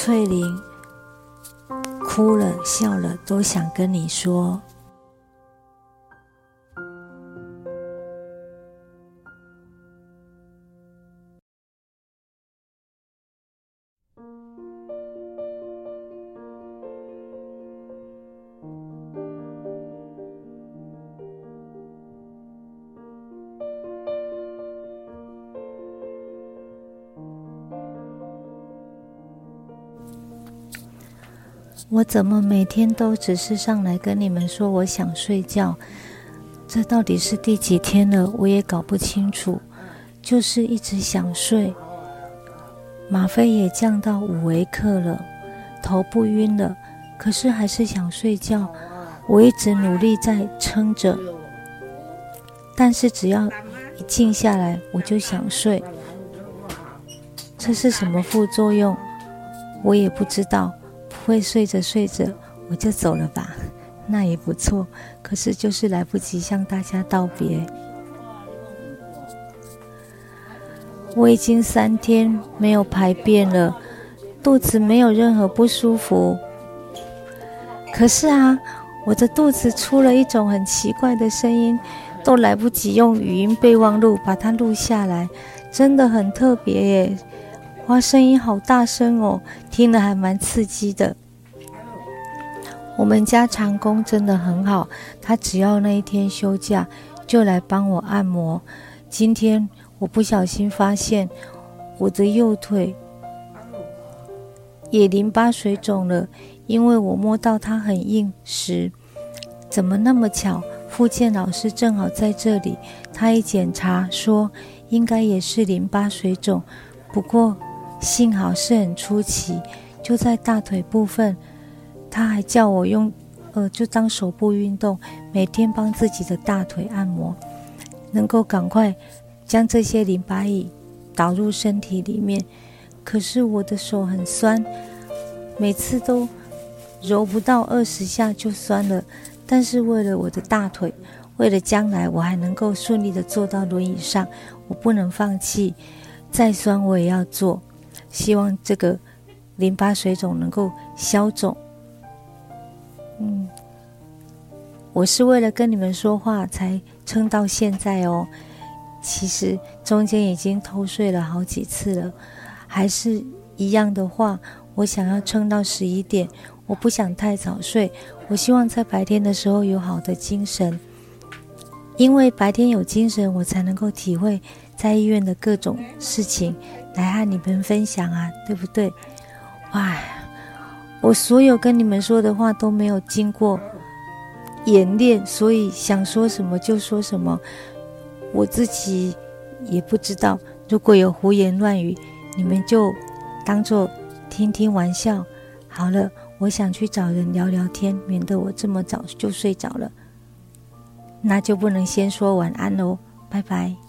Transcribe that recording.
翠玲哭了笑了，都想跟你说。我怎么每天都只是上来跟你们说我想睡觉？这到底是第几天了？我也搞不清楚，就是一直想睡。吗啡也降到五微克了，头不晕了，可是还是想睡觉。我一直努力在撑着，但是只要一静下来，我就想睡。这是什么副作用？我也不知道。会睡着睡着我就走了吧，那也不错。可是就是来不及向大家道别。我已经三天没有排便了，肚子没有任何不舒服。可是啊，我的肚子出了一种很奇怪的声音，都来不及用语音备忘录把它录下来，真的很特别耶。哇，声音好大声哦，听了还蛮刺激的。我们家长工真的很好，他只要那一天休假，就来帮我按摩。今天我不小心发现我的右腿也淋巴水肿了，因为我摸到它很硬实。怎么那么巧？复健老师正好在这里，他一检查说应该也是淋巴水肿，不过。幸好是很出奇，就在大腿部分，他还叫我用，呃，就当手部运动，每天帮自己的大腿按摩，能够赶快将这些淋巴液导入身体里面。可是我的手很酸，每次都揉不到二十下就酸了。但是为了我的大腿，为了将来我还能够顺利的坐到轮椅上，我不能放弃，再酸我也要做。希望这个淋巴水肿能够消肿。嗯，我是为了跟你们说话才撑到现在哦。其实中间已经偷睡了好几次了，还是一样的话，我想要撑到十一点。我不想太早睡，我希望在白天的时候有好的精神，因为白天有精神，我才能够体会在医院的各种事情。来和你们分享啊，对不对？哇，我所有跟你们说的话都没有经过演练，所以想说什么就说什么，我自己也不知道。如果有胡言乱语，你们就当做听听玩笑。好了，我想去找人聊聊天，免得我这么早就睡着了。那就不能先说晚安喽，拜拜。